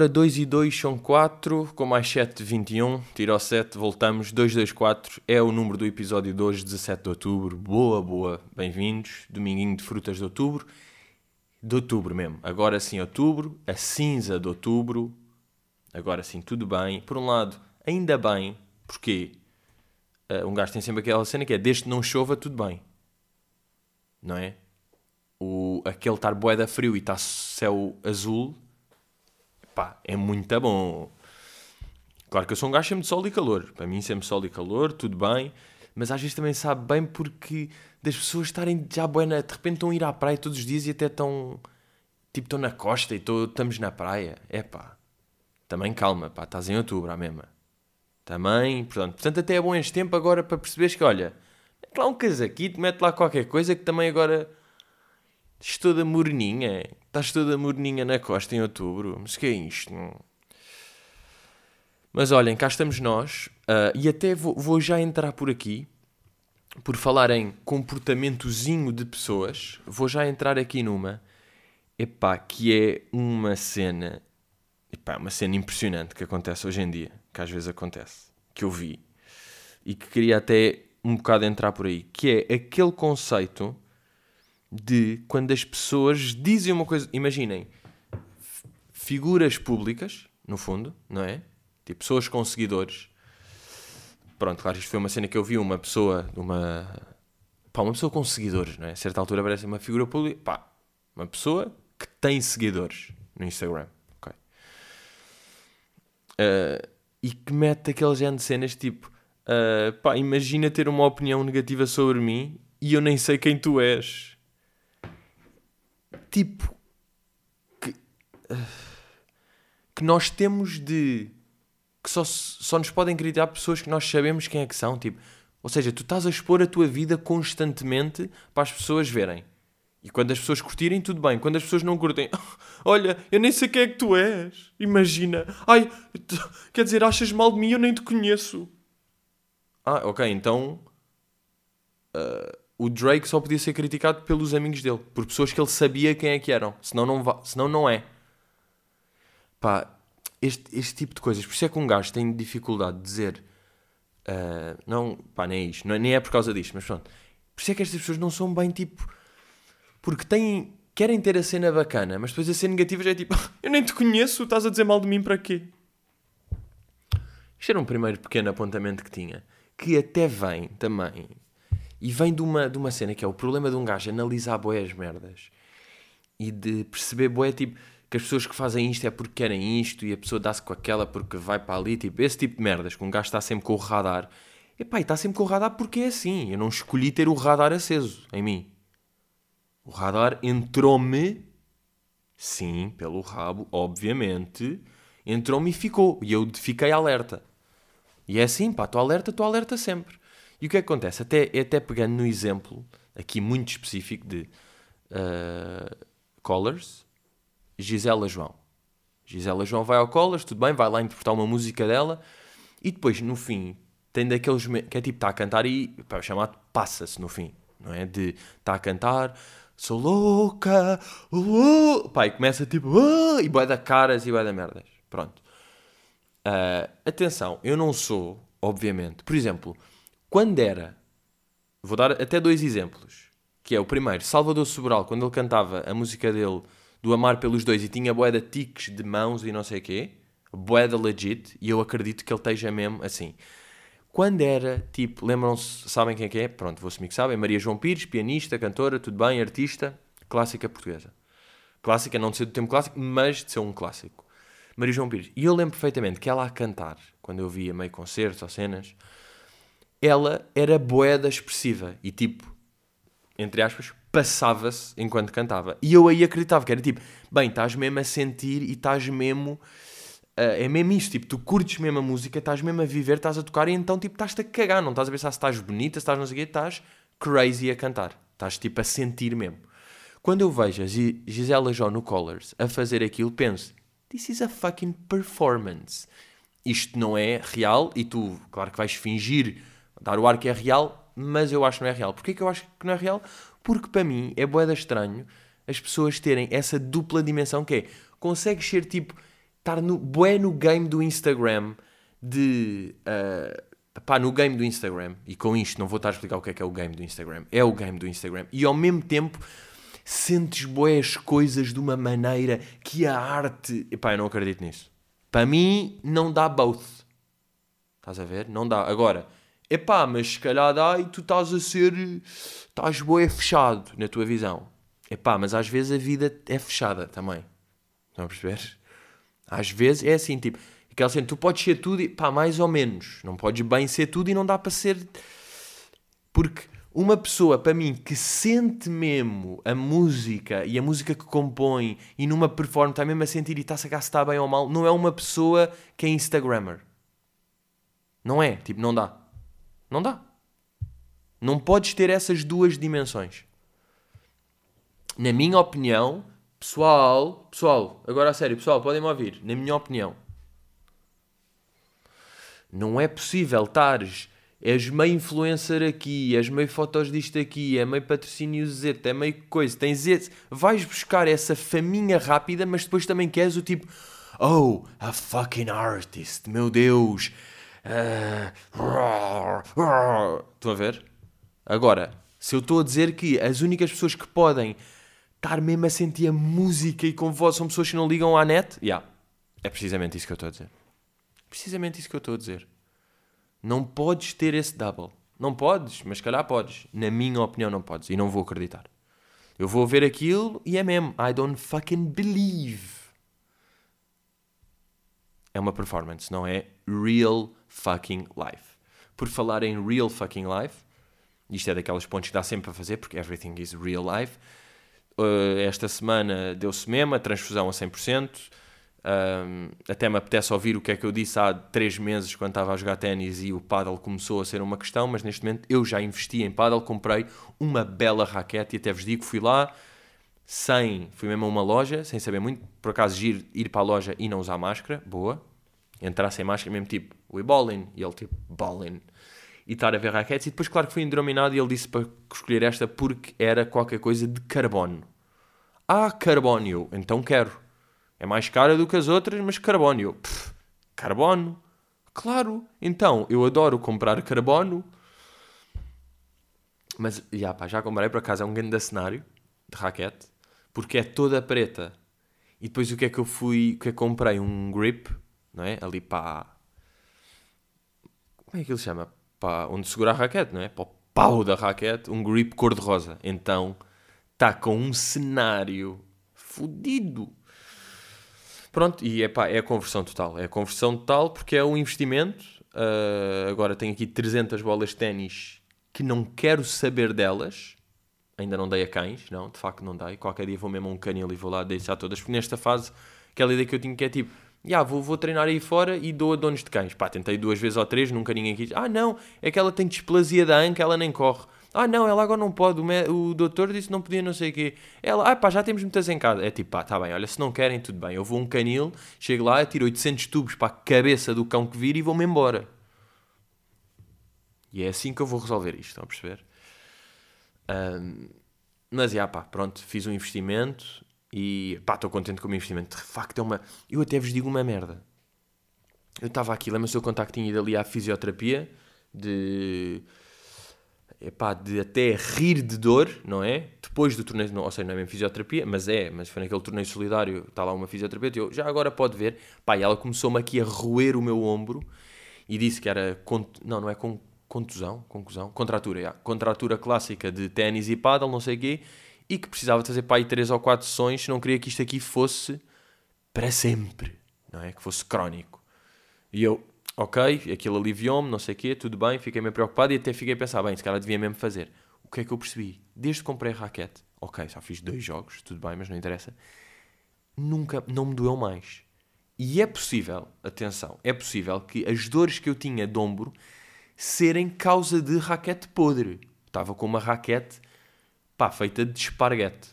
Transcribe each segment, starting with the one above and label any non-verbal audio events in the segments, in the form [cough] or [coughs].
Ora, 2 e 2 são 4, com mais 7, 21. Tira ao 7, voltamos. 2, 2, 4 é o número do episódio de hoje, 17 de outubro. Boa, boa, bem-vindos. Dominguinho de frutas de outubro. De outubro mesmo. Agora sim, outubro. A cinza de outubro. Agora sim, tudo bem. Por um lado, ainda bem, porque uh, um gajo tem sempre aquela cena que é desde que não chova, tudo bem. Não é? O, aquele estar boeda frio e está céu azul pá, é muito bom. Claro que eu sou um gajo sempre de sol e calor. Para mim, sempre sol e calor, tudo bem. Mas às vezes também sabe bem porque das pessoas estarem já buena, de repente estão a ir à praia todos os dias e até estão. Tipo, estão na costa e tô, estamos na praia. É pá. Também calma, pá, estás em outubro, a mesma. Também, portanto, portanto, até é bom este tempo agora para perceberes que, olha, mete lá um casaquito, mete lá qualquer coisa que também agora Estou toda morninha. Estás toda morninha na costa em outubro. Mas que é isto? Mas olhem, cá estamos nós. Uh, e até vou, vou, já entrar por aqui. Por falar em comportamentozinho de pessoas. Vou já entrar aqui numa. Epá, que é uma cena... Epá, uma cena impressionante que acontece hoje em dia. Que às vezes acontece. Que eu vi. E que queria até um bocado entrar por aí. Que é aquele conceito de quando as pessoas dizem uma coisa. Imaginem, figuras públicas, no fundo, não é? Tipo, pessoas com seguidores. Pronto, claro, isto foi uma cena que eu vi uma pessoa, uma. Pá, uma pessoa com seguidores, não é? A certa altura parece uma figura pública. Pá, uma pessoa que tem seguidores no Instagram. Ok. Uh, e que mete aquele género de cenas tipo. Uh, pá, imagina ter uma opinião negativa sobre mim e eu nem sei quem tu és tipo que, que nós temos de que só, só nos podem acreditar pessoas que nós sabemos quem é que são, tipo, ou seja, tu estás a expor a tua vida constantemente para as pessoas verem. E quando as pessoas curtirem, tudo bem. Quando as pessoas não curtem, [laughs] olha, eu nem sei quem é que tu és. Imagina. Ai, quer dizer, achas mal de mim, eu nem te conheço. Ah, ok, então. Uh, o Drake só podia ser criticado pelos amigos dele, por pessoas que ele sabia quem é que eram, senão não, senão não é. Pá, este, este tipo de coisas, por isso é que um gajo tem dificuldade de dizer, uh, não, pá, nem é isto, não, é, nem é por causa disto, mas pronto. Por isso é que estas pessoas não são bem tipo, porque têm, querem ter a cena bacana, mas depois a cena negativa já é tipo, [laughs] eu nem te conheço, estás a dizer mal de mim para quê? Isto era um primeiro pequeno apontamento que tinha, que até vem também e vem de uma, de uma cena que é o problema de um gajo analisar boé as merdas e de perceber boé, tipo, que as pessoas que fazem isto é porque querem isto e a pessoa dá-se com aquela porque vai para ali, tipo, esse tipo de merdas, que um gajo está sempre com o radar. E pá, está sempre com o radar porque é assim. Eu não escolhi ter o radar aceso em mim. O radar entrou-me, sim, pelo rabo, obviamente, entrou-me e ficou. E eu fiquei alerta. E é assim, pá, estou alerta, estou alerta sempre. E o que é que acontece? Até, até pegando no exemplo, aqui muito específico de uh, Collars, Gisela João. Gisela João vai ao Collars, tudo bem, vai lá interpretar uma música dela e depois, no fim, tem daqueles que é tipo, está a cantar e pá, chamado passa-se no fim, não é? De está a cantar, sou louca, uh, pá, e começa tipo, uh, e vai dar caras e vai dar merdas. Pronto. Uh, atenção, eu não sou, obviamente, por exemplo, quando era, vou dar até dois exemplos, que é o primeiro, Salvador Sobral, quando ele cantava a música dele do Amar pelos Dois e tinha boeda tiques de mãos e não sei o quê, boeda legit, e eu acredito que ele esteja mesmo assim. Quando era, tipo, lembram-se, sabem quem é que é? Pronto, vou assumir que sabem, Maria João Pires, pianista, cantora, tudo bem, artista, clássica portuguesa. Clássica, não de ser do tempo clássico, mas de ser um clássico. Maria João Pires. E eu lembro perfeitamente que ela a cantar, quando eu via meio concertos ou cenas, ela era boeda expressiva e tipo, entre aspas, passava-se enquanto cantava. E eu aí acreditava que era tipo, bem, estás mesmo a sentir e estás mesmo. Uh, é mesmo isto, tipo, tu curtes mesmo a música, estás mesmo a viver, estás a tocar e então, tipo, estás-te a cagar, não estás a pensar se estás bonita, se estás não sei o quê, estás crazy a cantar. Estás, tipo, a sentir mesmo. Quando eu vejo a Gisela João no Colors a fazer aquilo, penso, this is a fucking performance. Isto não é real e tu, claro que vais fingir dar o ar que é real, mas eu acho que não é real. Porquê que eu acho que não é real? Porque para mim é boeda estranho as pessoas terem essa dupla dimensão que é, consegues ser tipo estar no, bué no game do Instagram de. Uh, pá, no game do Instagram. E com isto não vou estar a explicar o que é que é o game do Instagram. É o game do Instagram. E ao mesmo tempo sentes boas coisas de uma maneira que a arte. Epá, eu não acredito nisso. Para mim, não dá both. Estás a ver? Não dá. Agora, epá, mas se calhar dá e tu estás a ser. Estás boé fechado na tua visão. Epá, mas às vezes a vida é fechada também. Estão a perceber? Às vezes é assim, tipo, aquela cena, tu podes ser tudo e pá, mais ou menos. Não podes bem ser tudo e não dá para ser. Porque uma pessoa, para mim, que sente mesmo a música e a música que compõe e numa performance está mesmo a sentir e está a sacar se está bem ou mal, não é uma pessoa que é Instagrammer. Não é, tipo, não dá. Não dá. Não podes ter essas duas dimensões. Na minha opinião, pessoal, pessoal, agora a sério, pessoal, podem me ouvir. Na minha opinião, não é possível estares és meio influencer aqui, és meio fotos disto aqui, é meio patrocínio Z, é meio coisa, tens esse. Vais buscar essa faminha rápida, mas depois também queres o tipo, oh, a fucking artist, meu Deus. Estão a ver? Agora, se eu estou a dizer que as únicas pessoas que podem estar mesmo a sentir a música e com voz são pessoas que não ligam à net, yeah, é precisamente isso que eu estou a dizer. Precisamente isso que eu estou a dizer. Não podes ter esse double. Não podes, mas calhar podes. Na minha opinião, não podes. E não vou acreditar. Eu vou ver aquilo e é mesmo. I don't fucking believe. É uma performance, não é real fucking life. Por falar em real fucking life, isto é daquelas pontes que dá sempre a fazer, porque everything is real life. Uh, esta semana deu-se mesmo a transfusão a 100%. Um, até me apetece ouvir o que é que eu disse há três meses quando estava a jogar ténis e o paddle começou a ser uma questão, mas neste momento eu já investi em paddle, comprei uma bela raquete e até vos digo, fui lá sem, fui mesmo a uma loja, sem saber muito, por acaso ir, ir para a loja e não usar máscara, boa, entrar sem máscara, mesmo tipo, we ballin, e ele tipo, ballin, e estar a ver raquetes, e depois claro que fui endrominado e ele disse para escolher esta porque era qualquer coisa de carbono. Ah, carbónio, então quero. É mais cara do que as outras, mas carbono. Eu, pff, carbono? Claro. Então, eu adoro comprar carbono. Mas, já pá, já comprei, por acaso, é um grande cenário de raquete. Porque é toda preta. E depois o que é que eu fui, o que é que comprei? Um grip, não é? Ali para... Como é que ele chama? Para onde segura a raquete, não é? Para o pau da raquete, um grip cor-de-rosa. Então, está com um cenário fodido Pronto, e epá, é a conversão total. É a conversão total porque é um investimento. Uh, agora tenho aqui 300 bolas de ténis que não quero saber delas. Ainda não dei a cães, não, de facto não dei. Qualquer dia vou mesmo a um canil e vou lá deixar todas. Porque nesta fase, aquela ideia que eu tinha que é tipo, yeah, vou, vou treinar aí fora e dou a donos de cães. Pá, tentei duas vezes ou três, nunca ninguém quis. Ah, não, é que ela tem displasia da anca, ela nem corre. Ah, não, ela agora não pode. O, o doutor disse que não podia, não sei o quê. Ela, ah, pá, já temos muitas em casa. É tipo, pá, tá bem, olha, se não querem, tudo bem. Eu vou a um canil, chego lá, tiro 800 tubos para a cabeça do cão que vir e vou-me embora. E é assim que eu vou resolver isto, estão a perceber? Um, mas, já, pá, pronto, fiz um investimento e, pá, estou contente com o meu investimento. De facto, é uma. Eu até vos digo uma merda. Eu estava aqui, lembra-se contacto tinha ido ali à fisioterapia de epá, de até rir de dor, não é? Depois do torneio, não, ou seja, não é mesmo fisioterapia, mas é, mas foi naquele torneio solidário, está lá uma fisioterapeuta, eu, já agora pode ver, pá, e ela começou-me aqui a roer o meu ombro, e disse que era, não, não é contusão, conclusão, contratura, já, contratura clássica de ténis e paddle, não sei o quê, e que precisava fazer, pá, aí três ou quatro sessões, não queria que isto aqui fosse para sempre, não é? Que fosse crónico. E eu, ok, aquilo aliviou-me, não sei o quê, tudo bem, fiquei meio preocupado e até fiquei a pensar, bem, se calhar devia mesmo fazer. O que é que eu percebi? Desde que comprei a raquete, ok, só fiz dois jogos, tudo bem, mas não interessa, nunca, não me doeu mais. E é possível, atenção, é possível que as dores que eu tinha de ombro serem causa de raquete podre. Estava com uma raquete, pá, feita de esparguete.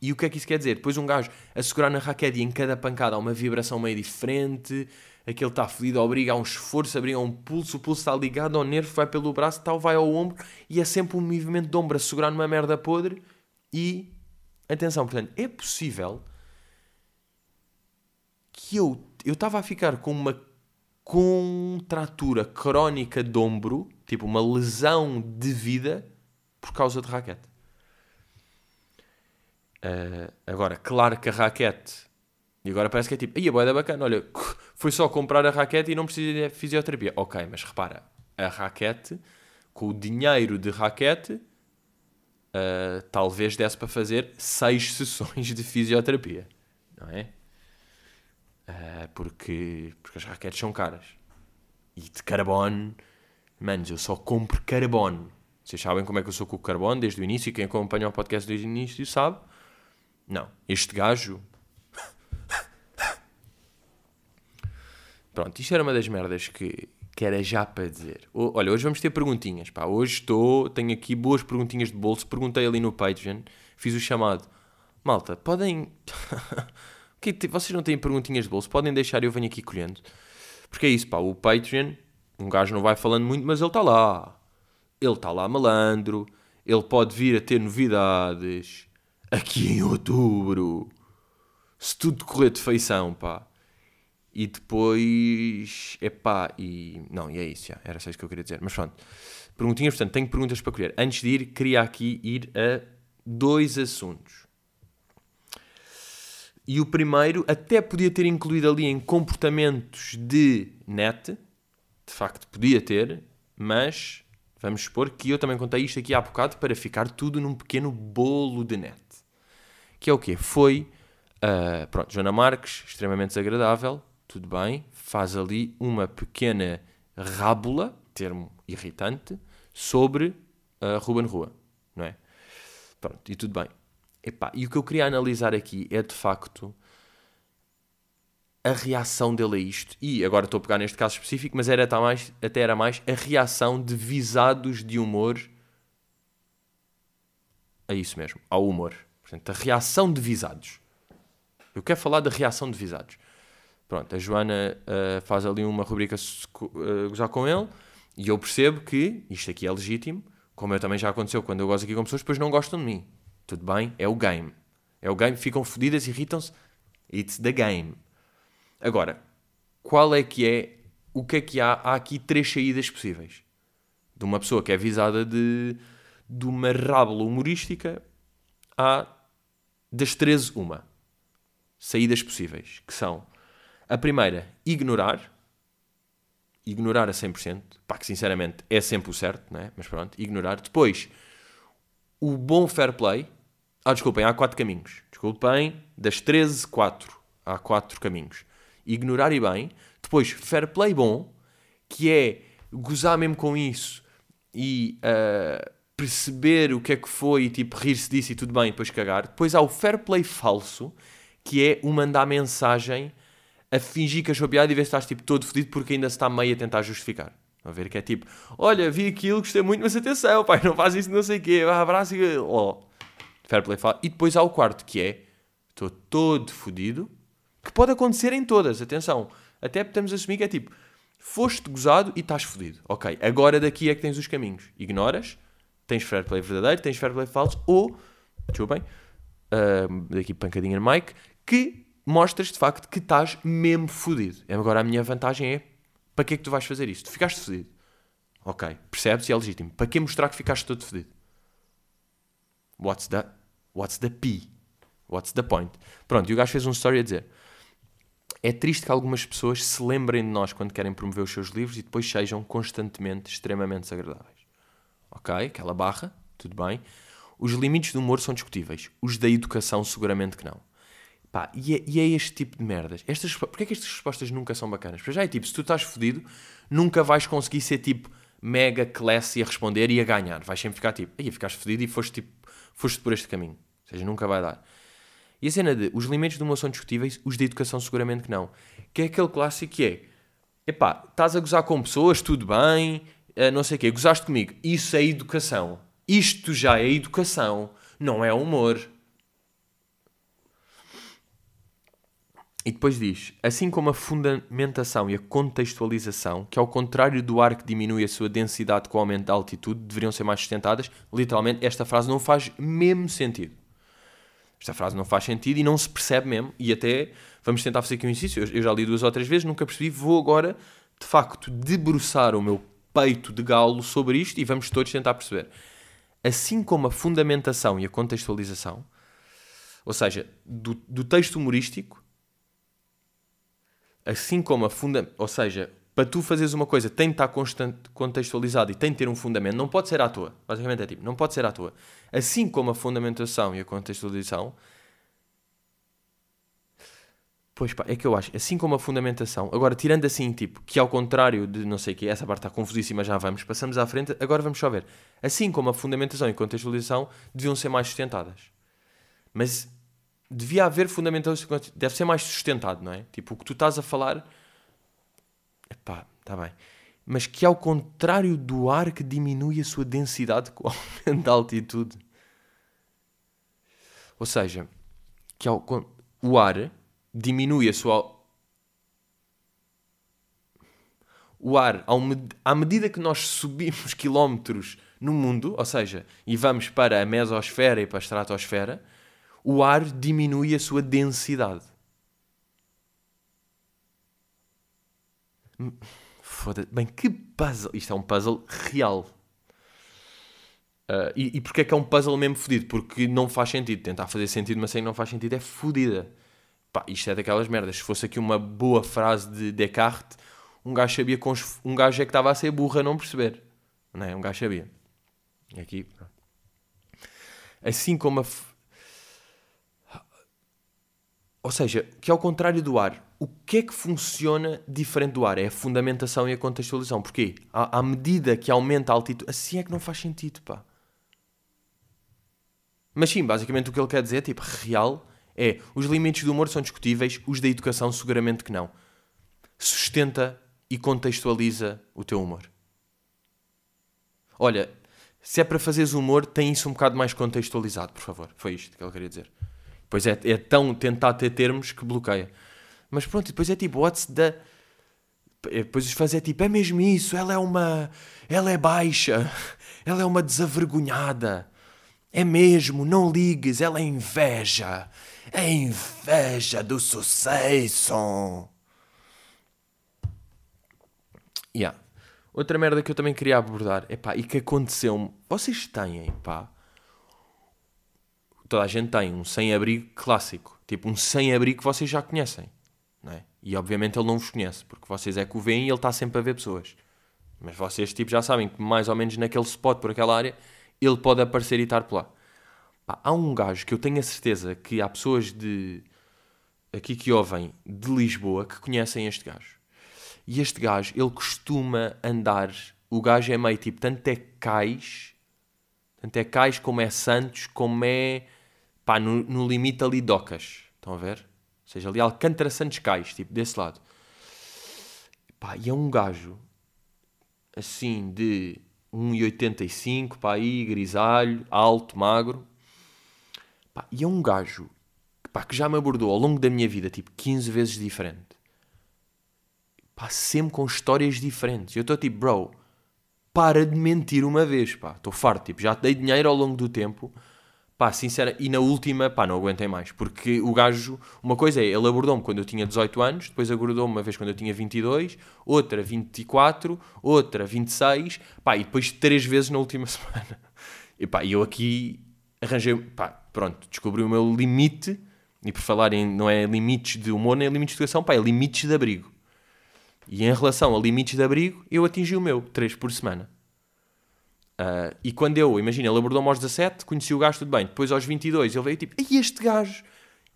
E o que é que isso quer dizer? Depois um gajo a segurar na raquete e em cada pancada há uma vibração meio diferente, aquele está fedido, obriga a um esforço, obriga a um pulso, o pulso está ligado ao nervo, vai pelo braço, tal, vai ao ombro, e é sempre um movimento de ombro a segurar numa merda podre. E, atenção, portanto, é possível que eu eu estava a ficar com uma contratura crónica de ombro, tipo uma lesão de vida, por causa de raquete. Uh, agora, claro que a raquete. E agora parece que é tipo, aí a boeda bacana, olha, [laughs] foi só comprar a raquete e não precisa de fisioterapia. Ok, mas repara, a raquete, com o dinheiro de raquete, uh, talvez desse para fazer seis [laughs] sessões de fisioterapia, não é? Uh, porque, porque as raquetes são caras. E de carbono, manos, eu só compro carbono. Vocês sabem como é que eu sou com o carbono desde o início. Quem acompanha o podcast desde o início sabe. Não, este gajo. [coughs] Pronto, isto era uma das merdas que, que era já para dizer. Olha, hoje vamos ter perguntinhas. Pá. Hoje estou, tenho aqui boas perguntinhas de bolso. Perguntei ali no Patreon, fiz o chamado. Malta, podem. [laughs] que, vocês não têm perguntinhas de bolso? Podem deixar eu venho aqui colhendo. Porque é isso, pá. O Patreon, um gajo não vai falando muito, mas ele está lá. Ele está lá malandro. Ele pode vir a ter novidades aqui em outubro. Se tudo correr de feição, pá. E depois. Epá, e. Não, e é isso, já. Era só isso que eu queria dizer. Mas pronto. Perguntinhas, portanto, tenho perguntas para colher. Antes de ir, queria aqui ir a dois assuntos. E o primeiro até podia ter incluído ali em comportamentos de net. De facto, podia ter, mas vamos supor que eu também contei isto aqui há bocado para ficar tudo num pequeno bolo de net. Que é o quê? Foi, uh, pronto, Joana Marques, extremamente desagradável, tudo bem, faz ali uma pequena rábula, termo irritante, sobre uh, Ruben Rua, não é? Pronto, e tudo bem. Epá, e o que eu queria analisar aqui é de facto a reação dele a isto. E agora estou a pegar neste caso específico, mas era até, mais, até era mais a reação de visados de humor a isso mesmo, ao humor. Portanto, a reação de visados. Eu quero falar da reação de visados. Pronto, a Joana uh, faz ali uma rubrica uh, gozar com ele e eu percebo que isto aqui é legítimo, como eu também já aconteceu quando eu gosto aqui com pessoas, depois não gostam de mim. Tudo bem? É o game. É o game, ficam fodidas, irritam-se. It's the game. Agora, qual é que é, o que é que há? Há aqui três saídas possíveis. De uma pessoa que é visada de, de uma rábula humorística, há das 13 uma. Saídas possíveis, que são a primeira, ignorar. Ignorar a 100%. Pá, que sinceramente é sempre o certo, né? mas pronto, ignorar. Depois, o bom fair play. Ah, desculpem, há quatro caminhos. Desculpem, das 13, 4. Há quatro caminhos. Ignorar e bem. Depois, fair play bom, que é gozar mesmo com isso e uh, perceber o que é que foi e tipo rir-se disso e tudo bem, e depois cagar. Depois há o fair play falso, que é o mandar mensagem a fingir que achou piada e ver se estás tipo todo fodido porque ainda se está meio a tentar justificar. A ver que é tipo, olha, vi aquilo, gostei muito, mas atenção, pai, não faz isso não sei o quê, abraço e... Oh. Fair play falso. E depois há o quarto, que é, estou todo fodido, que pode acontecer em todas, atenção. Até podemos assumir que é tipo, foste gozado e estás fodido. Ok, agora daqui é que tens os caminhos. Ignoras, tens fair play verdadeiro, tens fair play falso, ou, desculpem, uh, daqui pancadinha no mic, que mostras de facto que estás mesmo fodido. Agora a minha vantagem é, para que é que tu vais fazer isto? Tu ficaste fodido. Ok, percebes e é legítimo. Para que mostrar que ficaste todo fodido? What's the, what's the P? What's the point? Pronto, e o gajo fez um story a dizer é triste que algumas pessoas se lembrem de nós quando querem promover os seus livros e depois sejam constantemente extremamente desagradáveis. Ok, aquela barra, tudo bem. Os limites do humor são discutíveis. Os da educação, seguramente que não. Pá, e, é, e é este tipo de merdas. Estas, Porquê é que estas respostas nunca são bacanas? Porque já é tipo, se tu estás fodido, nunca vais conseguir ser tipo mega classy a responder e a ganhar. Vais sempre ficar tipo, aí ficaste fodido e foste, tipo, foste por este caminho. Ou seja, nunca vai dar. E a cena de os limites de uma são discutíveis, os da educação seguramente que não. Que é aquele clássico que é, epá, estás a gozar com pessoas, tudo bem, uh, não sei o quê, gozaste comigo. Isso é educação. Isto já é educação, não é humor. E depois diz, assim como a fundamentação e a contextualização, que ao contrário do ar que diminui a sua densidade com o aumento da altitude, deveriam ser mais sustentadas, literalmente esta frase não faz mesmo sentido. Esta frase não faz sentido e não se percebe mesmo. E até vamos tentar fazer aqui um exercício. Eu já li duas ou três vezes, nunca percebi. Vou agora, de facto, debruçar o meu peito de galo sobre isto e vamos todos tentar perceber. Assim como a fundamentação e a contextualização, ou seja, do, do texto humorístico, assim como a funda, ou seja, para tu fazeres uma coisa tem de estar contextualizado e tem de ter um fundamento, não pode ser à toa. Basicamente é tipo, não pode ser à toa. Assim como a fundamentação e a contextualização. Pois pá, é que eu acho, assim como a fundamentação, agora tirando assim, tipo, que ao contrário de não sei o que, essa parte está confusíssima, já vamos, passamos à frente, agora vamos só ver. Assim como a fundamentação e contextualização deviam ser mais sustentadas. Mas devia haver fundamentação, deve ser mais sustentado, não é? Tipo, o que tu estás a falar Epá, está bem. Mas que ao contrário do ar que diminui a sua densidade com o [laughs] aumento da altitude. Ou seja, que ao, o ar diminui a sua. O ar, ao, à medida que nós subimos quilómetros no mundo, ou seja, e vamos para a mesosfera e para a estratosfera, o ar diminui a sua densidade. Foda-se. Bem, que puzzle. Isto é um puzzle real. Uh, e, e porque é que é um puzzle mesmo fodido? Porque não faz sentido. Tentar fazer sentido, mas sem não faz sentido é fodida. Pá, isto é daquelas merdas. Se fosse aqui uma boa frase de Descartes, um gajo sabia com um gajo é que estava a ser burro a não perceber. Não é? Um gajo sabia. Aqui. Assim como a. Ou seja, que ao contrário do ar, o que é que funciona diferente do ar? É a fundamentação e a contextualização. Porquê? À, à medida que aumenta a altitude, assim é que não faz sentido, pá. Mas sim, basicamente o que ele quer dizer, tipo, real, é os limites do humor são discutíveis, os da educação seguramente que não. Sustenta e contextualiza o teu humor. Olha, se é para fazeres humor, tem isso um bocado mais contextualizado, por favor. Foi isto que ele queria dizer. Pois é, é tão tentar ter termos que bloqueia. Mas pronto, depois é tipo, what's the. Depois os fãs é tipo, é mesmo isso, ela é uma. Ela é baixa, [laughs] ela é uma desavergonhada. É mesmo, não ligues, ela é inveja. É inveja do sucesso. Yeah. Outra merda que eu também queria abordar, epá, e que aconteceu-me. Vocês têm, pá, toda a gente tem um sem-abrigo clássico. Tipo, um sem-abrigo que vocês já conhecem. Não é? E obviamente ele não vos conhece, porque vocês é que o veem e ele está sempre a ver pessoas. Mas vocês tipo, já sabem que mais ou menos naquele spot, por aquela área, ele pode aparecer e estar por lá. Pá, há um gajo que eu tenho a certeza que há pessoas de aqui que ouvem de Lisboa que conhecem este gajo. E este gajo, ele costuma andar. O gajo é meio tipo, tanto é cais, tanto é cais como é Santos, como é pá, no, no limite ali docas. Estão a ver? Ou seja, ali Alcântara Santos Cais, tipo, desse lado. Pá, e é um gajo, assim, de 1,85, pá, aí, grisalho, alto, magro. Pá, e é um gajo, pá, que já me abordou ao longo da minha vida, tipo, 15 vezes diferente. Pá, sempre com histórias diferentes. Eu estou tipo, bro, para de mentir uma vez, pá. Estou farto, tipo, já te dei dinheiro ao longo do tempo Pá, sincera, e na última, pá, não aguentei mais. Porque o gajo, uma coisa é, ele abordou-me quando eu tinha 18 anos, depois abordou-me uma vez quando eu tinha 22, outra 24, outra 26, pá, e depois três vezes na última [laughs] semana. E pá, eu aqui arranjei, pá, pronto, descobri o meu limite, e por falar em, não é limites de humor, nem limites de educação, pá, é limites de abrigo. E em relação a limites de abrigo, eu atingi o meu, três por semana. Uh, e quando eu, imagina, ele abordou-me aos 17, conheci o gajo, tudo bem. Depois aos 22, ele veio tipo, ei, este gajo,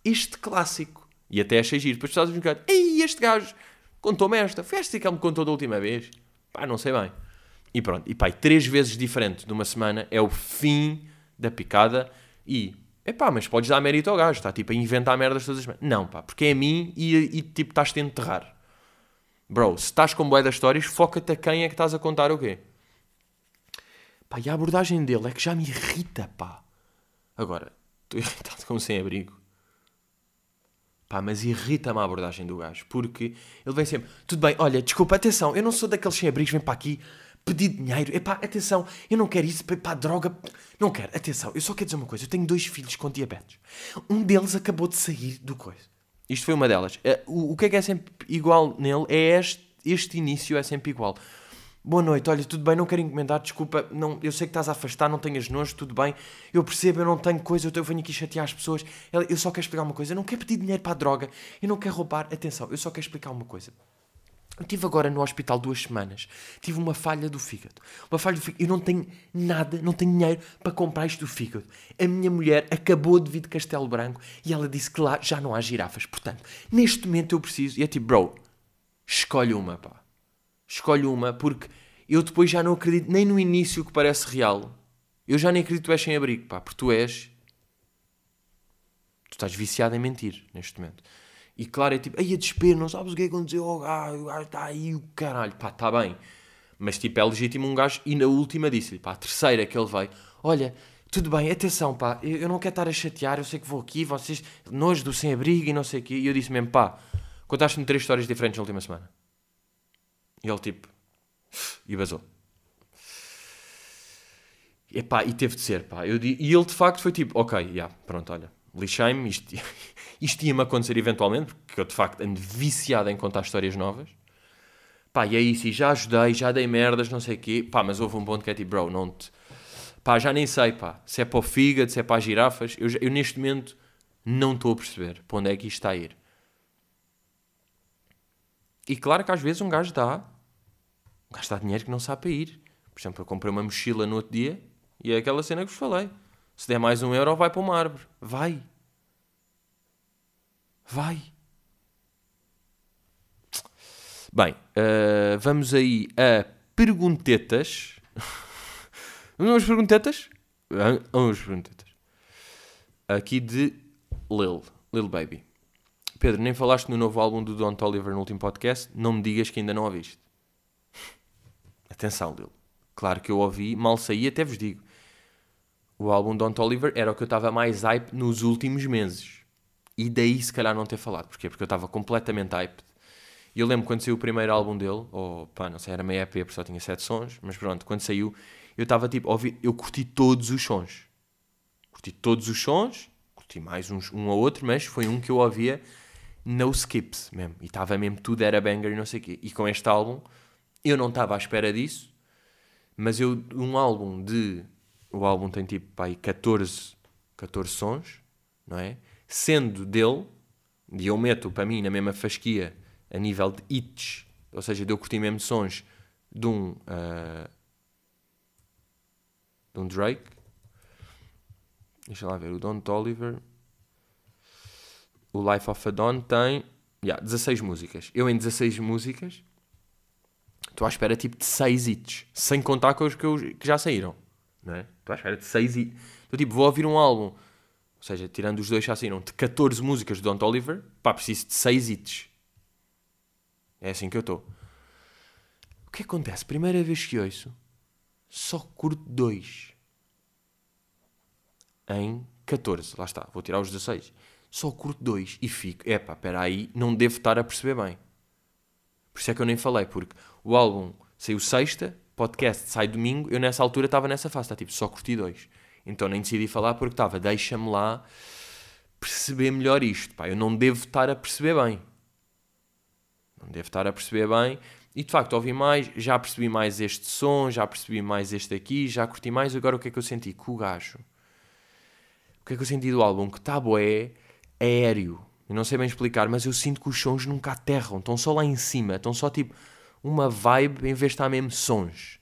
este clássico. E até achei giro. Depois estás a brincar, ei, este gajo, contou-me esta. Foi esta que ele me contou da última vez. Pá, não sei bem. E pronto. E pá, três vezes diferente de uma semana é o fim da picada. E, é pá, mas podes dar mérito ao gajo. Está tipo a inventar merdas todas as semanas. Não, pá, porque é a mim e, e tipo estás-te a enterrar. Bro, se estás com boé das histórias, foca-te a quem é que estás a contar o quê? Pá, e a abordagem dele é que já me irrita, pá. Agora, estou [laughs] irritado com sem-abrigo. Pá, mas irrita-me a abordagem do gajo, porque ele vem sempre, tudo bem, olha, desculpa, atenção, eu não sou daqueles sem-abrigos, vem para aqui, pedir dinheiro. Epá, atenção, eu não quero isso, pá, droga. Não quero, atenção, eu só quero dizer uma coisa. Eu tenho dois filhos com diabetes. Um deles acabou de sair do coisa. Isto foi uma delas. Eh, o, o que é que é sempre igual nele é este, este início é sempre igual. Boa noite, olha, tudo bem, não quero encomendar, desculpa, não, eu sei que estás a afastar, não tenhas nojo, tudo bem, eu percebo, eu não tenho coisa, eu venho aqui chatear as pessoas, eu só quero explicar uma coisa, eu não quero pedir dinheiro para a droga, eu não quero roubar, atenção, eu só quero explicar uma coisa. Eu estive agora no hospital duas semanas. Tive uma falha do fígado. Uma falha do fígado. Eu não tenho nada, não tenho dinheiro para comprar isto do fígado. A minha mulher acabou de vir de Castelo Branco e ela disse que lá já não há girafas. Portanto, neste momento eu preciso. E é tipo, bro, escolhe uma, pá. Escolhe uma, porque eu depois já não acredito nem no início que parece real. Eu já nem acredito que tu és sem abrigo, pá, porque tu és. Tu estás viciado em mentir neste momento. E claro, é tipo, aí a desespero, não sabes o que é que aconteceu gajo, o gajo está aí, o caralho, pá, está bem. Mas tipo, é legítimo um gajo, e na última disse-lhe, pá, a terceira que ele veio, olha, tudo bem, atenção, pá, eu, eu não quero estar a chatear, eu sei que vou aqui, vocês, nojo do sem-abrigo e não sei o quê. E eu disse mesmo, pá, contaste-me três histórias diferentes na última semana. E ele tipo, e basou. E, pá, e teve de ser, pá. Eu, e ele de facto foi tipo, ok, já, yeah, pronto, olha, lixei-me, isto, [laughs] isto ia-me acontecer eventualmente, porque eu de facto ando viciado em contar histórias novas. Pá, e é isso, e já ajudei, já dei merdas, não sei o quê. Pá, mas houve um ponto que é tipo, bro, não te... Pá, já nem sei, pá, se é para o fígado, se é para as girafas. Eu, eu neste momento não estou a perceber para onde é que isto está a ir. E claro que às vezes um gajo dá, um gajo dá dinheiro que não sabe para ir. Por exemplo, eu comprei uma mochila no outro dia e é aquela cena que vos falei. Se der mais um euro, vai para uma árvore. Vai. Vai. Bem, uh, vamos aí a perguntetas. [laughs] vamos perguntetas? Vamos perguntetas. Aqui de Lil, Lil Baby. Pedro, nem falaste no novo álbum do Don Toliver no último podcast. Não me digas que ainda não ouviste. [laughs] Atenção, Lil. Claro que eu ouvi, mal saí, até vos digo o álbum Don Toliver era o que eu estava mais hype nos últimos meses. E daí se calhar não ter falado. Porquê? Porque eu estava completamente hype. E eu lembro quando saiu o primeiro álbum dele, ou pá, não sei, era meia EP porque só tinha sete sons, mas pronto, quando saiu, eu estava tipo, ouvi, eu curti todos os sons. Curti todos os sons, curti mais uns, um ou outro, mas foi um que eu ouvia no skips mesmo. E estava mesmo, tudo era banger e não sei o quê. E com este álbum, eu não estava à espera disso, mas eu, um álbum de o álbum tem tipo aí 14, 14 sons, não é? Sendo dele, e eu meto para mim na mesma fasquia a nível de hits, ou seja, de eu curtir mesmo sons de um, uh, de um Drake. Deixa lá ver, o Don Toliver. O Life of a Don tem yeah, 16 músicas. Eu em 16 músicas estou à espera tipo de 6 hits, sem contar com os que, eu, que já saíram é? Estou à espera de 6 e... Então, tipo, vou ouvir um álbum, ou seja, tirando os dois já saíram, de 14 músicas de Don Oliver, pá, preciso de 6 hits. É assim que eu estou. O que acontece? Primeira vez que ouço, só curto 2. Em 14, lá está, vou tirar os 16. Só curto 2 e fico, epá, espera aí, não devo estar a perceber bem. Por isso é que eu nem falei, porque o álbum saiu sexta, podcast sai domingo, eu nessa altura estava nessa fase, está tipo, só curti dois. Então nem decidi falar porque estava, deixa-me lá perceber melhor isto. Pá, eu não devo estar a perceber bem. Não devo estar a perceber bem. E de facto, ouvi mais, já percebi mais este som, já percebi mais este aqui, já curti mais. Agora o que é que eu senti? Com o gajo. O que é que eu senti do álbum? Que tá boé, aéreo. Eu não sei bem explicar, mas eu sinto que os sons nunca aterram. Estão só lá em cima. Estão só tipo uma vibe em vez de estar mesmo sons.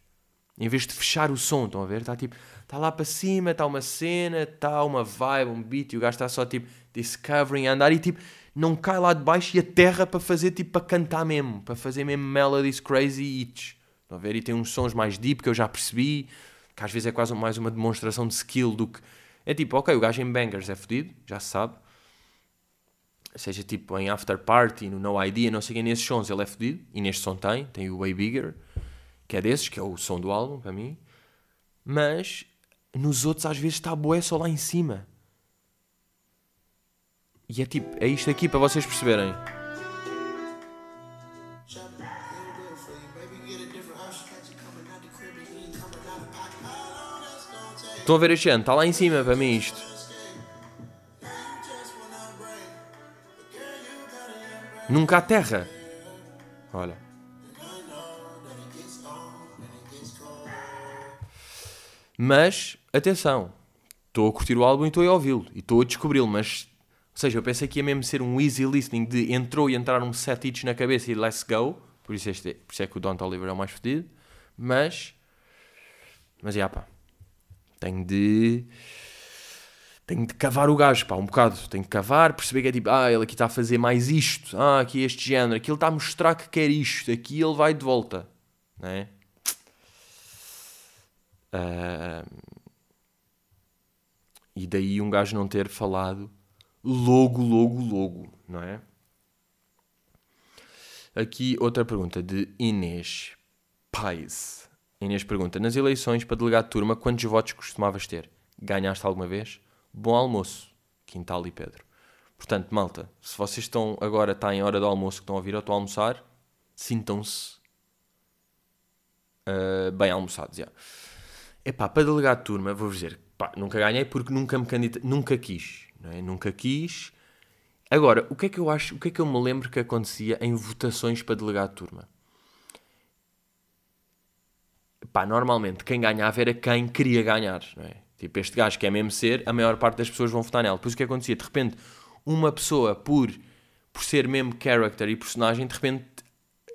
Em vez de fechar o som, estão a ver? Está tipo, está lá para cima, está uma cena, está uma vibe, um beat, e o gajo está só tipo discovering, andar e tipo, não cai lá de baixo e aterra para fazer tipo, para cantar mesmo, para fazer mesmo melodies crazy hits. Estão a ver? E tem uns sons mais deep que eu já percebi, que às vezes é quase mais uma demonstração de skill do que. É tipo, ok, o gajo em bangers é fodido, já se sabe seja tipo em After Party, no No Idea, não sei quem, nesses sons ele é fodido, e neste som tem, tem o Way Bigger, que é desses, que é o som do álbum para mim, mas nos outros às vezes está boé só lá em cima. E é tipo, é isto aqui para vocês perceberem. Estão a ver este ano? Está lá em cima para mim isto. Nunca há terra. Olha. Mas, atenção. Estou a curtir o álbum e estou a ouvi-lo. E estou a descobri-lo, mas... Ou seja, eu pensei que ia mesmo ser um easy listening de entrou e entraram set hits na cabeça e let's go. Por isso, este, por isso é que o Don Oliver é o mais fedido. Mas... Mas, já pá. Tenho de tenho de cavar o gajo, pá, um bocado. Tenho de cavar, perceber que é tipo, ah, ele aqui está a fazer mais isto, ah, aqui este género, aqui ele está a mostrar que quer isto, aqui ele vai de volta, não é? Uh... E daí um gajo não ter falado logo, logo, logo, não é? Aqui outra pergunta de Inês Pais. Inês pergunta: Nas eleições para delegado de turma, quantos votos costumavas ter? Ganhaste alguma vez? Bom almoço, Quintal e Pedro. Portanto, malta, se vocês estão agora, está em hora do almoço, que estão a vir ou estão a almoçar, sintam-se uh, bem almoçados. Yeah. Epá, para delegar de turma, vou dizer, pá, nunca ganhei porque nunca me candidatei, nunca quis, não é? Nunca quis. Agora, o que é que eu acho, o que é que eu me lembro que acontecia em votações para delegado de turma? Pá, normalmente quem ganhava era quem queria ganhar, não é? Tipo, este gajo que é mesmo ser, a maior parte das pessoas vão votar nela. Depois o que acontecia? De repente, uma pessoa, por, por ser mesmo character e personagem, de repente,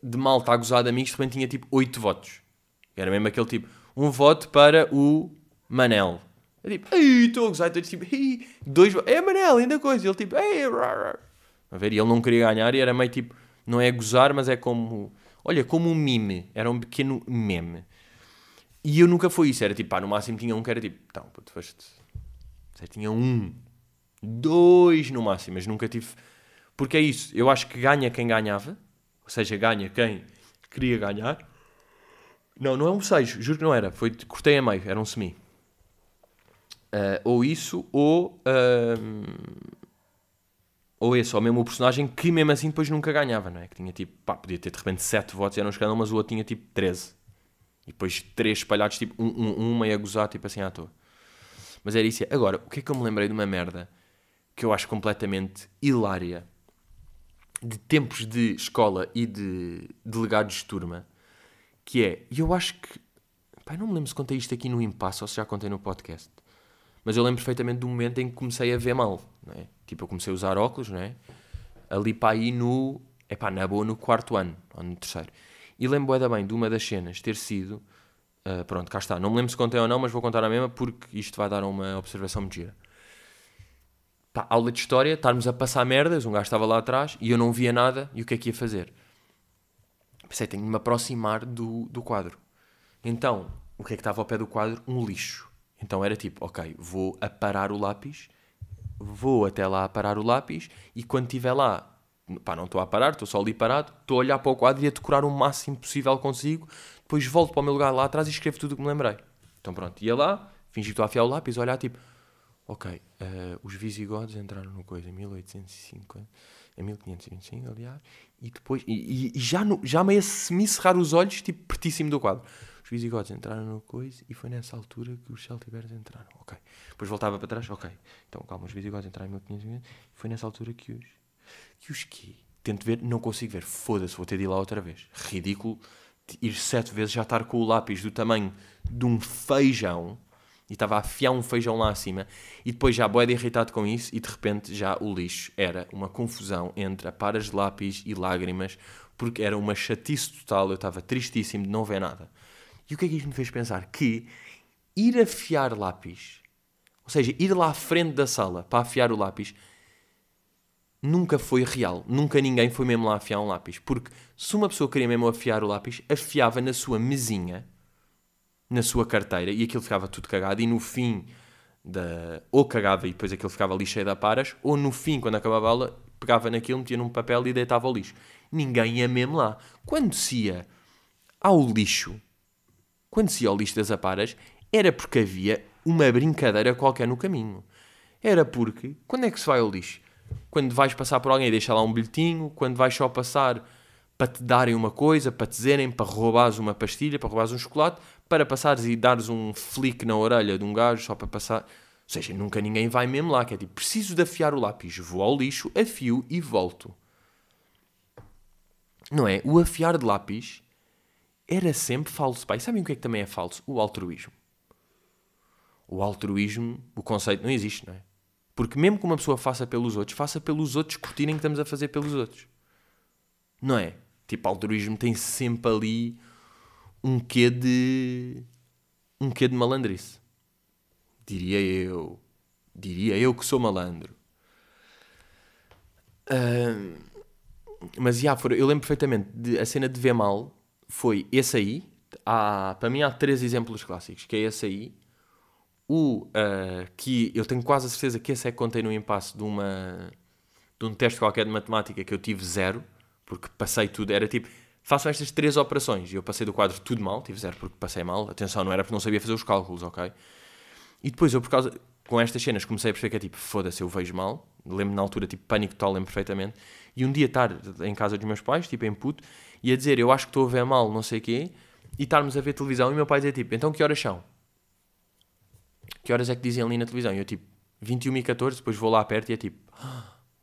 de mal está gozado amigos, de repente tinha tipo 8 votos. Era mesmo aquele tipo, um voto para o Manel. É tipo, ei, estou a gozar, estou tipo, ei, dois é Manel, ainda coisa. Ele tipo, ei, rar, A ver, e ele não queria ganhar e era meio tipo, não é gozar, mas é como, olha, como um mime. Era um pequeno meme. E eu nunca fui isso. Era tipo, pá, no máximo tinha um que era tipo, então, puto, foste. Tinha um, dois no máximo, mas nunca tive. Porque é isso, eu acho que ganha quem ganhava, ou seja, ganha quem queria ganhar. Não, não é um seis, juro que não era. Foi, cortei a meio, era um semi. Uh, ou isso, ou. Uh, ou esse, ou mesmo o personagem que mesmo assim depois nunca ganhava, não é? Que tinha tipo, pá, podia ter de repente 7 votos e era um escândalo, mas o outro tinha tipo 13. E depois três espalhados, tipo, um, um, um meio a gozar, tipo assim à toa. Mas era isso. Agora, o que é que eu me lembrei de uma merda que eu acho completamente hilária de tempos de escola e de delegados de turma, que é, e eu acho que, pá, não me lembro se contei isto aqui no impasse ou se já contei no podcast, mas eu lembro perfeitamente do momento em que comecei a ver mal, não é? Tipo, eu comecei a usar óculos, não é? Ali para aí no, é pá, na boa no quarto ano, ou no terceiro. E lembro ainda bem de uma das cenas ter sido. Uh, pronto, cá está. Não me lembro se contei ou não, mas vou contar a mesma porque isto vai dar uma observação muito gira. Pá, aula de história, estarmos a passar merdas, um gajo estava lá atrás e eu não via nada e o que é que ia fazer? Pensei, tenho de me aproximar do, do quadro. Então, o que é que estava ao pé do quadro? Um lixo. Então era tipo, ok, vou aparar o lápis, vou até lá aparar o lápis e quando estiver lá pá, não estou a parar, estou só ali parado, estou a olhar para o quadro e a decorar o máximo possível consigo, depois volto para o meu lugar lá atrás e escrevo tudo o que me lembrei. Então pronto, ia lá, fingi que estou a afiar o lápis, olhar tipo, ok, uh, os visigodos entraram no coisa em 1850, em 1525, aliás, e depois, e, e, já, no, já meio a semi-cerrar os olhos, tipo, pertíssimo do quadro. Os visigodos entraram no coisa e foi nessa altura que os celtibéres entraram, ok. Depois voltava para trás, ok. Então calma, os visigodos entraram em 1550, foi nessa altura que os que os quê? Tento ver, não consigo ver. Foda-se, vou ter de ir lá outra vez. Ridículo ir sete vezes já estar com o lápis do tamanho de um feijão e estava a afiar um feijão lá acima e depois já boeda irritado com isso e de repente já o lixo era uma confusão entre aparas de lápis e lágrimas porque era uma chatice total, eu estava tristíssimo de não ver nada. E o que é que isto me fez pensar? Que ir afiar lápis, ou seja, ir lá à frente da sala para afiar o lápis nunca foi real. Nunca ninguém foi mesmo lá afiar um lápis. Porque se uma pessoa queria mesmo afiar o lápis, afiava na sua mesinha, na sua carteira, e aquilo ficava tudo cagado. E no fim, da... ou cagava e depois aquilo ficava ali cheio de aparas, ou no fim, quando acabava a aula, pegava naquilo, metia num papel e deitava ao lixo. Ninguém ia mesmo lá. Quando se ia ao lixo, quando se ia ao lixo das aparas, era porque havia uma brincadeira qualquer no caminho. Era porque, quando é que se vai ao lixo? Quando vais passar por alguém deixa lá um bilhetinho, quando vais só passar para te darem uma coisa, para te dizerem, para roubares uma pastilha, para roubares um chocolate, para passares e dares um flick na orelha de um gajo só para passar. Ou seja, nunca ninguém vai mesmo lá, que é tipo, preciso de afiar o lápis, vou ao lixo, afio e volto. Não é? O afiar de lápis era sempre falso. E sabem o que é que também é falso? O altruísmo. O altruísmo, o conceito não existe, não é? Porque mesmo que uma pessoa faça pelos outros, faça pelos outros curtirem que estamos a fazer pelos outros. Não é? Tipo, altruísmo tem sempre ali um quê de. um quê de malandrice. Diria eu. Diria eu que sou malandro. Uh, mas já, eu lembro perfeitamente de a cena de ver mal foi esse aí. Há, para mim há três exemplos clássicos, que é esse aí. O uh, que eu tenho quase a certeza que esse é que contei no impasse de, uma, de um teste qualquer de matemática que eu tive zero porque passei tudo, era tipo, façam estas três operações, e eu passei do quadro tudo mal, tive zero porque passei mal, atenção, não era porque não sabia fazer os cálculos, ok? E depois eu, por causa, com estas cenas, comecei a perceber que é tipo, foda-se, eu vejo mal, lembro na altura, tipo, pânico total, lembro perfeitamente, e um dia estar em casa dos meus pais, tipo, em puto, e a dizer, eu acho que estou a ver mal, não sei o quê, e estarmos a ver televisão, e meu pai dizer, tipo, então que horas são? Que horas é que dizem ali na televisão? E eu, tipo, 21 e 14, depois vou lá perto e é tipo,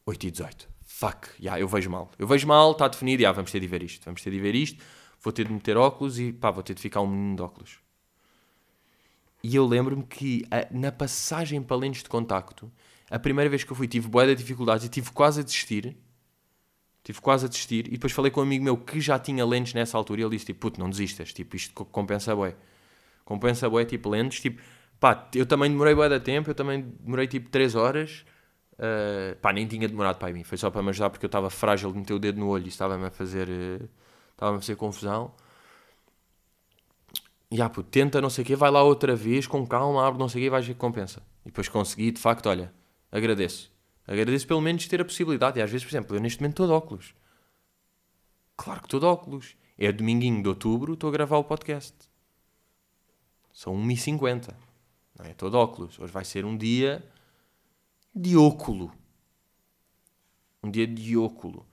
8 e 18 fuck, yeah, eu vejo mal. Eu vejo mal, está definido, yeah, vamos ter de ver isto. Vamos ter de ver isto, vou ter de meter óculos e pá, vou ter de ficar um menino de óculos. E eu lembro-me que a, na passagem para lentes de contacto, a primeira vez que eu fui, tive boa de dificuldades e tive quase a desistir. Tive quase a desistir. E depois falei com um amigo meu que já tinha lentes nessa altura e ele disse, tipo, puto, não desistas. Tipo, isto compensa bué. Compensa bué, tipo, lentes. Tipo, pá, eu também demorei bué de tempo. Eu também demorei, tipo, 3 horas Uh, pá, nem tinha demorado para mim, foi só para me ajudar porque eu estava frágil de meter o dedo no olho e estava-me a fazer. Uh, estava-me a fazer confusão. E ah, pô, tenta não sei o quê, vai lá outra vez, com calma, abre não sei o quê vais ver que compensa. E depois consegui, de facto, olha, agradeço. Agradeço pelo menos ter a possibilidade. E às vezes, por exemplo, eu neste momento estou de óculos. Claro que estou de óculos. É dominguinho de outubro, estou a gravar o podcast. São 1h50. Não é? Estou de óculos. Hoje vai ser um dia de óculo. Um dia de óculo.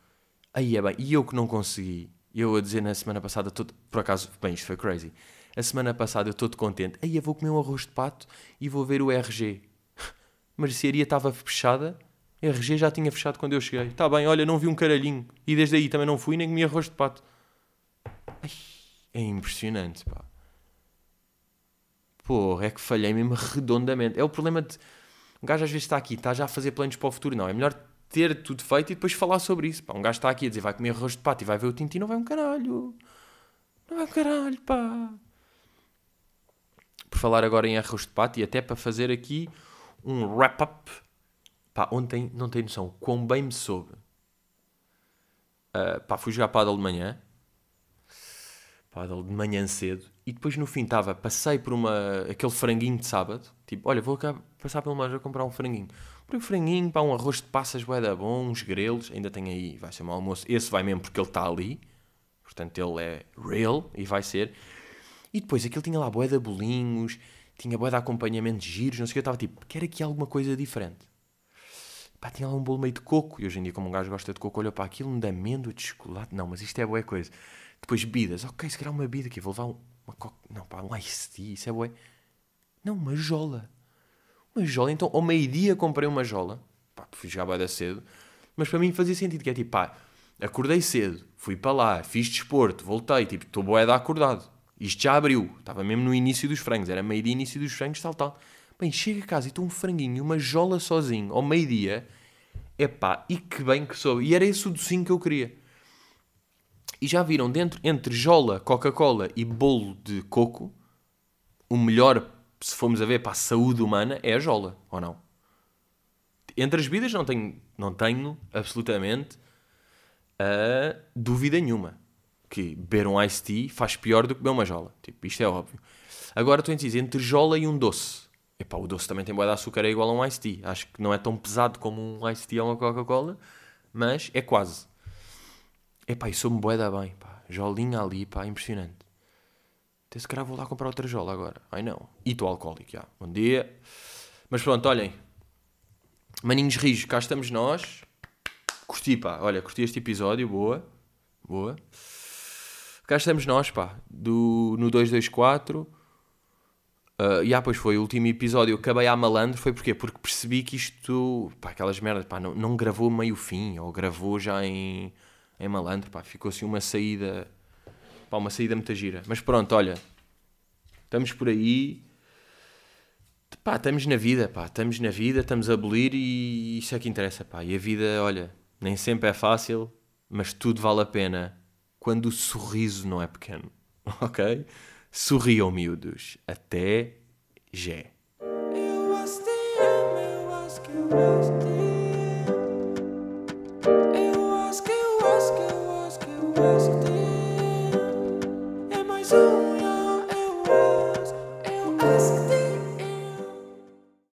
Aí é bem, e eu que não consegui. Eu a dizer na semana passada, todo, por acaso, bem, isto foi crazy. A semana passada eu estou contente. Aí eu vou comer um arroz de pato e vou ver o RG. [laughs] Mercearia estava fechada. RG já tinha fechado quando eu cheguei. Está bem, olha, não vi um caralhinho. E desde aí também não fui nem comi arroz de pato. Ai, é impressionante, pá. Porra, é que falhei mesmo redondamente. É o problema de um gajo às vezes está aqui, está já a fazer planos para o futuro. Não, é melhor ter tudo feito e depois falar sobre isso. Pá, um gajo está aqui a dizer vai comer arroz de pato e vai ver o Tintin, não vai um caralho. Não vai um caralho, pá. Por falar agora em arroz de pato e até para fazer aqui um wrap-up. Pá, ontem não tem noção quão bem me soube. Uh, pá, fui jogar paddle de manhã. Paddle de manhã cedo. E depois no fim estava, passei por uma, aquele franguinho de sábado. Tipo, olha, vou passar pelo mais a comprar um franguinho. Comprei um franguinho, pá, um arroz de passas, bué da bom, uns grelos. Ainda tem aí, vai ser um almoço. Esse vai mesmo porque ele está ali. Portanto, ele é real e vai ser. E depois aquilo tinha lá bué de bolinhos, tinha bué de acompanhamentos giros, não sei o que. Eu estava tipo, quero aqui alguma coisa diferente. Pá, tinha lá um bolo meio de coco. E hoje em dia, como um gajo gosta de coco, olha para aquilo, um de amêndoa, de chocolate. Não, mas isto é boa coisa. Depois bebidas. Ok, se calhar uma bebida aqui. Vou levar um, uma coca. Não, pá, um ice tea. Isso é bué. Não, uma jola. Uma jola. Então, ao meio-dia comprei uma jola. Pá, fui jogar bada cedo. Mas para mim fazia sentido. Que é tipo, pá, acordei cedo. Fui para lá. Fiz desporto. Voltei. Tipo, estou boeda acordado. Isto já abriu. Estava mesmo no início dos frangos. Era meio-dia, início dos frangos, tal, tal. Bem, chego a casa e estou um franguinho, uma jola sozinho, ao meio-dia. Epá, e que bem que soube. E era esse o docinho que eu queria. E já viram, dentro, entre jola, Coca-Cola e bolo de coco, o melhor, se formos a ver para a saúde humana, é a jola, ou não? Entre as bebidas não tenho, não tenho absolutamente uh, dúvida nenhuma que beber um iced tea faz pior do que beber uma jola. Tipo, isto é óbvio. Agora estou a dizer, entre jola e um doce. Epá, o doce também tem boa de açúcar, é igual a um iced tea. Acho que não é tão pesado como um iced tea ou uma Coca-Cola, mas é quase. Epá, e sou-me boeda bem, pá. Jolinha ali, pá, impressionante. Até se calhar vou lá comprar outra jola agora. Ai não. E estou alcoólico, já. Bom dia. Mas pronto, olhem. Maninhos rijos, cá estamos nós. Curti, pá. Olha, curti este episódio, boa. Boa. Cá estamos nós, pá, do, no 224. Uh, e ah, pois foi, o último episódio acabei a malandro, foi porquê? Porque percebi que isto, pá, aquelas merdas, pá, não, não gravou meio fim, ou gravou já em, em malandro, pá, ficou assim uma saída, pá, uma saída muito gira. Mas pronto, olha, estamos por aí, pá, estamos na vida, pá, estamos na vida, estamos a abolir e isso é que interessa, pá. E a vida, olha, nem sempre é fácil, mas tudo vale a pena quando o sorriso não é pequeno, [laughs] ok? Sorriam, miúdos. Até já.